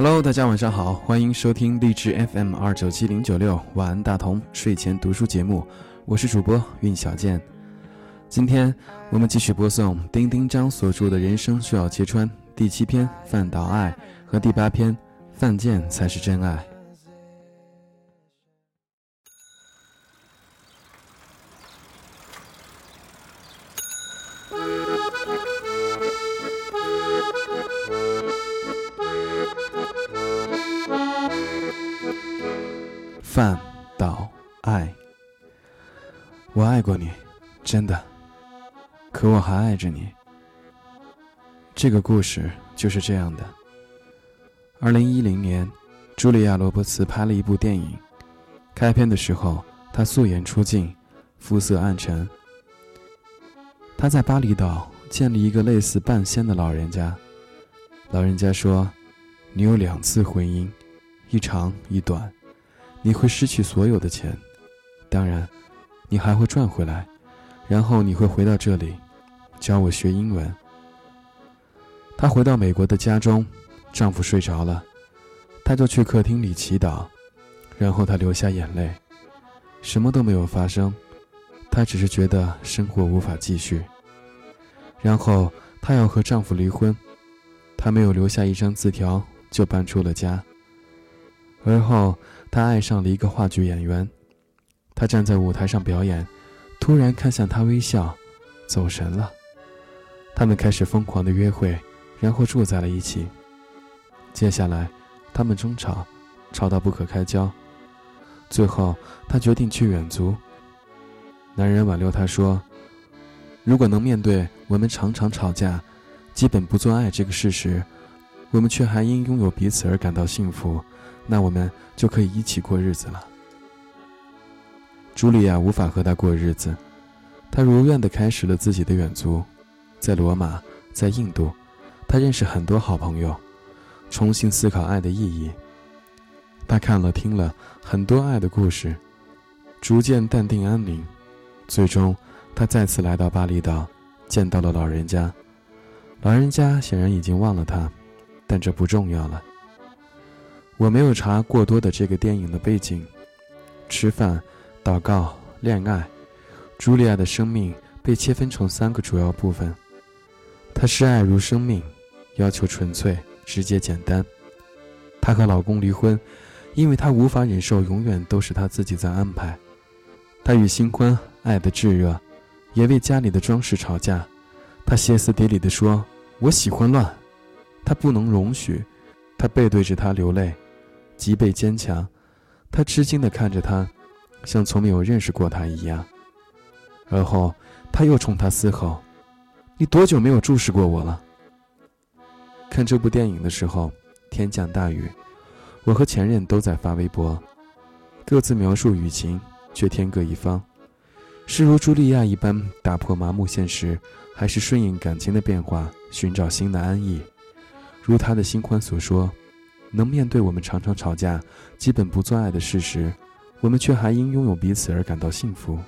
Hello，大家晚上好，欢迎收听励志 FM 二九七零九六晚安大同睡前读书节目，我是主播运小健。今天我们继续播送丁丁张所著的《人生需要揭穿》第七篇《范岛爱》和第八篇《犯贱才是真爱》。范岛爱，我爱过你，真的。可我还爱着你。这个故事就是这样的。二零一零年，茱莉亚·罗伯茨拍了一部电影。开篇的时候，她素颜出镜，肤色暗沉。她在巴厘岛建立一个类似半仙的老人家。老人家说：“你有两次婚姻，一长一短。”你会失去所有的钱，当然，你还会赚回来，然后你会回到这里，教我学英文。她回到美国的家中，丈夫睡着了，她就去客厅里祈祷，然后她流下眼泪，什么都没有发生，她只是觉得生活无法继续。然后她要和丈夫离婚，她没有留下一张字条，就搬出了家。而后。他爱上了一个话剧演员，他站在舞台上表演，突然看向他微笑，走神了。他们开始疯狂的约会，然后住在了一起。接下来，他们争吵，吵到不可开交。最后，他决定去远足。男人挽留他说：“如果能面对我们常常吵架，基本不做爱这个事实，我们却还因拥有彼此而感到幸福。”那我们就可以一起过日子了。茱莉亚无法和他过日子，她如愿地开始了自己的远足，在罗马，在印度，她认识很多好朋友，重新思考爱的意义。她看了听了很多爱的故事，逐渐淡定安宁。最终，她再次来到巴厘岛，见到了老人家。老人家显然已经忘了她，但这不重要了。我没有查过多的这个电影的背景。吃饭、祷告、恋爱，茱莉亚的生命被切分成三个主要部分。她视爱如生命，要求纯粹、直接、简单。她和老公离婚，因为她无法忍受永远都是她自己在安排。她与新欢爱的炙热，也为家里的装饰吵架。她歇斯底里地说：“我喜欢乱。”她不能容许，她背对着他流泪。脊背坚强，他吃惊地看着他，像从没有认识过他一样。而后，他又冲他嘶吼：“你多久没有注视过我了？”看这部电影的时候，天降大雨，我和前任都在发微博，各自描述雨情，却天各一方。是如茱莉亚一般打破麻木现实，还是顺应感情的变化，寻找新的安逸？如他的新欢所说。能面对我们常常吵架、基本不做爱的事实，我们却还因拥有彼此而感到幸福，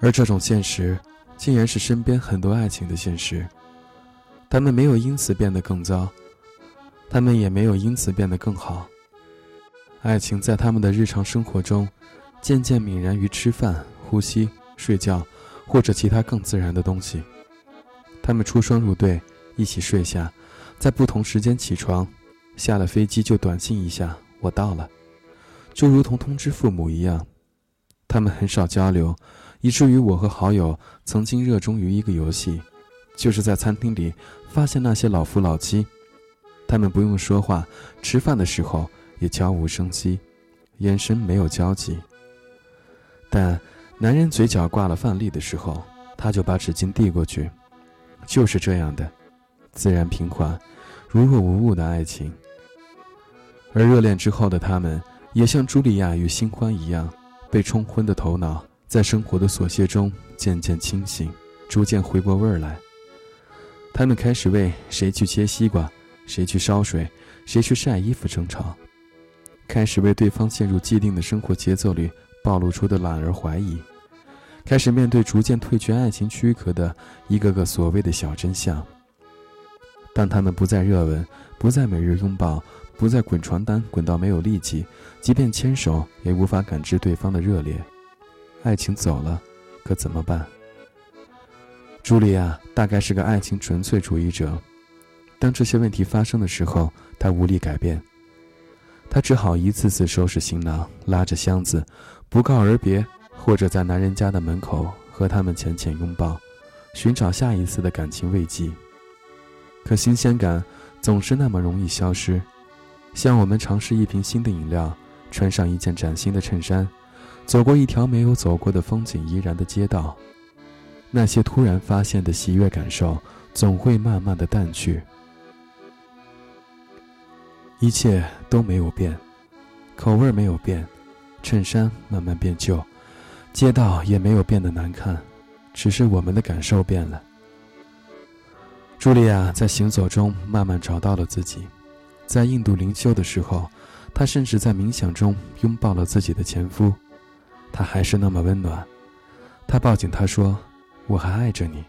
而这种现实，竟然是身边很多爱情的现实。他们没有因此变得更糟，他们也没有因此变得更好。爱情在他们的日常生活中，渐渐泯然于吃饭、呼吸、睡觉，或者其他更自然的东西。他们出双入对，一起睡下，在不同时间起床。下了飞机就短信一下，我到了，就如同通知父母一样。他们很少交流，以至于我和好友曾经热衷于一个游戏，就是在餐厅里发现那些老夫老妻，他们不用说话，吃饭的时候也悄无声息，眼神没有交集。但男人嘴角挂了饭粒的时候，他就把纸巾递过去，就是这样的，自然平缓，如若无物的爱情。而热恋之后的他们，也像茱莉亚与新欢一样，被冲昏的头脑在生活的琐屑中渐渐清醒，逐渐回过味儿来。他们开始为谁去切西瓜、谁去烧水、谁去晒衣服争吵，开始为对方陷入既定的生活节奏里暴露出的懒而怀疑，开始面对逐渐褪去爱情躯壳的一个个所谓的小真相。当他们不再热吻，不再每日拥抱。不再滚床单滚到没有力气，即便牵手也无法感知对方的热烈。爱情走了，可怎么办？茱莉亚大概是个爱情纯粹主义者。当这些问题发生的时候，她无力改变。她只好一次次收拾行囊，拉着箱子，不告而别，或者在男人家的门口和他们浅浅拥抱，寻找下一次的感情慰藉。可新鲜感总是那么容易消失，像我们尝试一瓶新的饮料，穿上一件崭新的衬衫，走过一条没有走过的风景怡然的街道，那些突然发现的喜悦感受总会慢慢的淡去。一切都没有变，口味没有变，衬衫慢慢变旧，街道也没有变得难看，只是我们的感受变了。茱莉亚在行走中慢慢找到了自己，在印度灵修的时候，她甚至在冥想中拥抱了自己的前夫，他还是那么温暖。她抱紧他说：“我还爱着你。”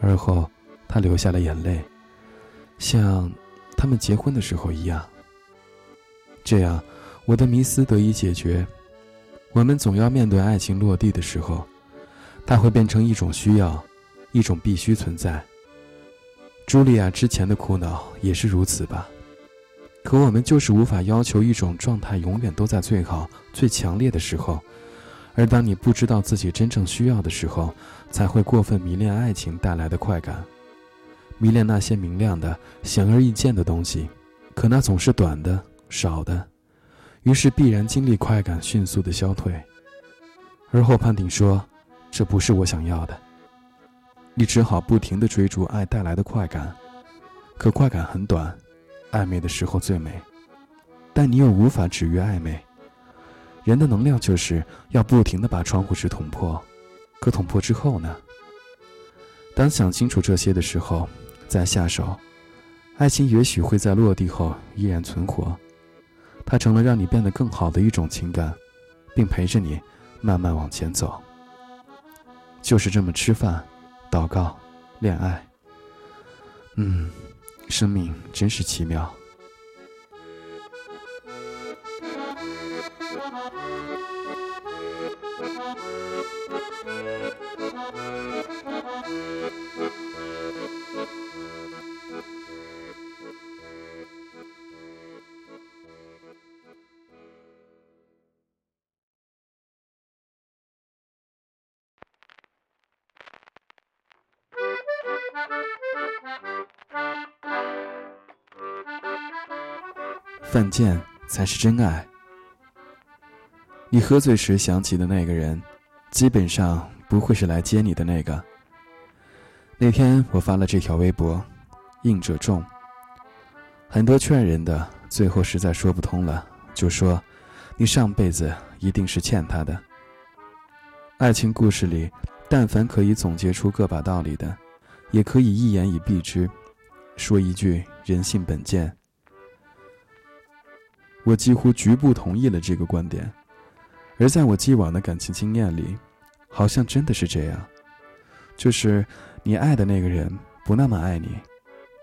而后，她流下了眼泪，像他们结婚的时候一样。这样，我的迷思得以解决。我们总要面对爱情落地的时候，它会变成一种需要，一种必须存在。茱莉亚之前的苦恼也是如此吧？可我们就是无法要求一种状态永远都在最好、最强烈的时候，而当你不知道自己真正需要的时候，才会过分迷恋爱情带来的快感，迷恋那些明亮的、显而易见的东西，可那总是短的、少的，于是必然经历快感迅速的消退，而后判定说，这不是我想要的。你只好不停地追逐爱带来的快感，可快感很短，暧昧的时候最美，但你又无法止于暧昧。人的能量就是要不停地把窗户纸捅破，可捅破之后呢？当想清楚这些的时候，再下手，爱情也许会在落地后依然存活，它成了让你变得更好的一种情感，并陪着你慢慢往前走。就是这么吃饭。祷告，恋爱。嗯，生命真是奇妙。犯贱才是真爱。你喝醉时想起的那个人，基本上不会是来接你的那个。那天我发了这条微博，应者众。很多劝人的，最后实在说不通了，就说：“你上辈子一定是欠他的。”爱情故事里，但凡可以总结出个把道理的，也可以一言以蔽之，说一句“人性本贱”。我几乎局部同意了这个观点，而在我既往的感情经验里，好像真的是这样，就是你爱的那个人不那么爱你，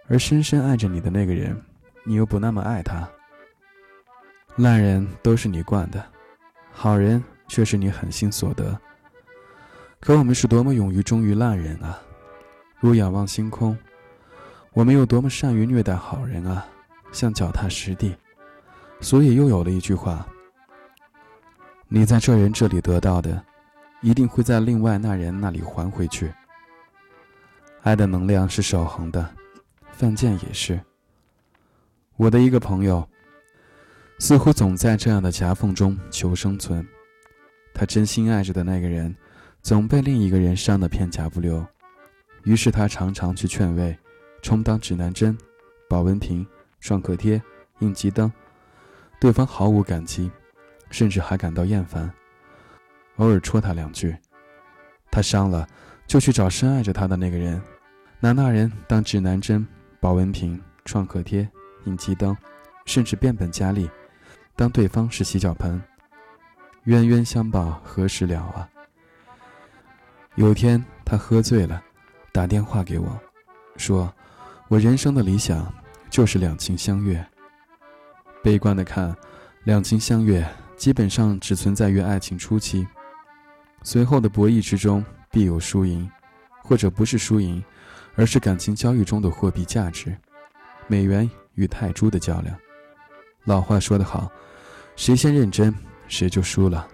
而深深爱着你的那个人，你又不那么爱他。烂人都是你惯的，好人却是你狠心所得。可我们是多么勇于忠于烂人啊！如仰望星空，我们又多么善于虐待好人啊，像脚踏实地。所以又有了一句话：你在这人这里得到的，一定会在另外那人那里还回去。爱的能量是守恒的，犯贱也是。我的一个朋友，似乎总在这样的夹缝中求生存。他真心爱着的那个人，总被另一个人伤得片甲不留，于是他常常去劝慰，充当指南针、保温瓶、创可贴、应急灯。对方毫无感激，甚至还感到厌烦，偶尔戳他两句。他伤了，就去找深爱着他的那个人，拿那人当指南针、保温瓶、创可贴、应急灯，甚至变本加厉，当对方是洗脚盆。冤冤相报何时了啊？有天他喝醉了，打电话给我，说：“我人生的理想就是两情相悦。”悲观的看，两情相悦基本上只存在于爱情初期，随后的博弈之中必有输赢，或者不是输赢，而是感情交易中的货币价值，美元与泰铢的较量。老话说得好，谁先认真，谁就输了。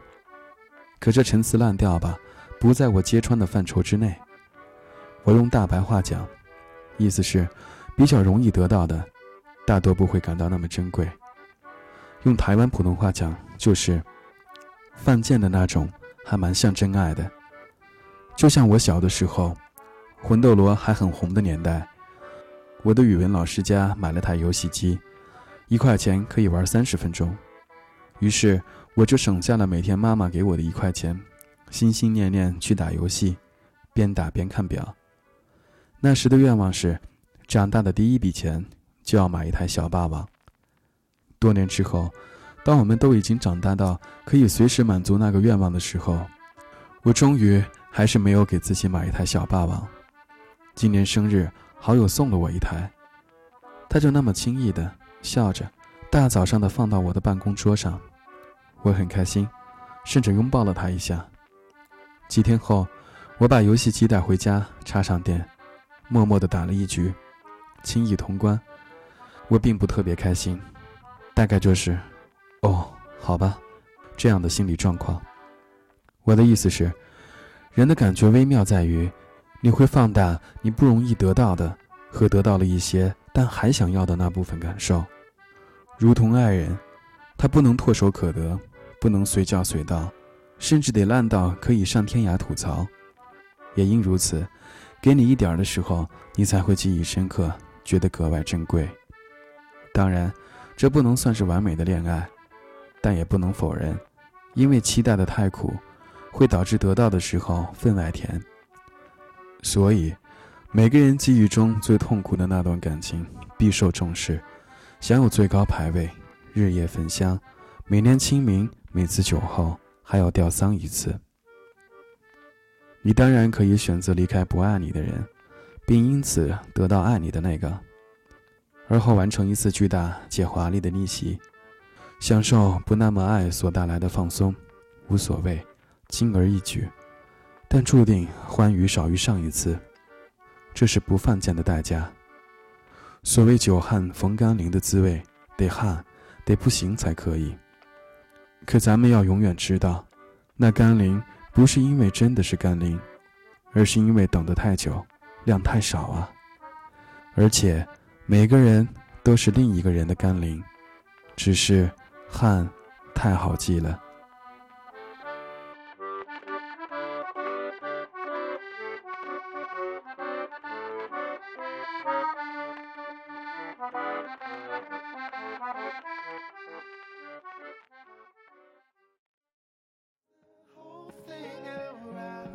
可这陈词滥调吧，不在我揭穿的范畴之内。我用大白话讲，意思是，比较容易得到的，大多不会感到那么珍贵。用台湾普通话讲，就是犯贱的那种，还蛮像真爱的。就像我小的时候，魂斗罗还很红的年代，我的语文老师家买了台游戏机，一块钱可以玩三十分钟，于是我就省下了每天妈妈给我的一块钱，心心念念去打游戏，边打边看表。那时的愿望是，长大的第一笔钱就要买一台小霸王。多年之后，当我们都已经长大到可以随时满足那个愿望的时候，我终于还是没有给自己买一台小霸王。今年生日，好友送了我一台，他就那么轻易的笑着，大早上的放到我的办公桌上，我很开心，甚至拥抱了他一下。几天后，我把游戏机带回家，插上电，默默的打了一局，轻易通关。我并不特别开心。大概就是，哦，好吧，这样的心理状况。我的意思是，人的感觉微妙在于，你会放大你不容易得到的和得到了一些但还想要的那部分感受，如同爱人，他不能唾手可得，不能随叫随到，甚至得烂到可以上天涯吐槽。也因如此，给你一点的时候，你才会记忆深刻，觉得格外珍贵。当然。这不能算是完美的恋爱，但也不能否认，因为期待的太苦，会导致得到的时候分外甜。所以，每个人记忆中最痛苦的那段感情必受重视，享有最高排位，日夜焚香，每年清明，每次酒后还要吊丧一次。你当然可以选择离开不爱你的人，并因此得到爱你的那个。而后完成一次巨大且华丽的逆袭，享受不那么爱所带来的放松，无所谓，轻而易举，但注定欢愉少于上一次，这是不犯贱的代价。所谓久旱逢甘霖的滋味，得旱，得不行才可以。可咱们要永远知道，那甘霖不是因为真的是甘霖，而是因为等得太久，量太少啊，而且。每个人都是另一个人的甘霖，只是汗太好记了。